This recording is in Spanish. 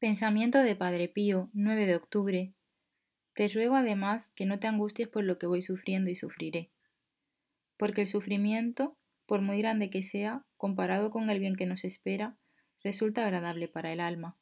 Pensamiento de Padre Pío, 9 de octubre. Te ruego además que no te angusties por lo que voy sufriendo y sufriré. Porque el sufrimiento, por muy grande que sea, comparado con el bien que nos espera, resulta agradable para el alma.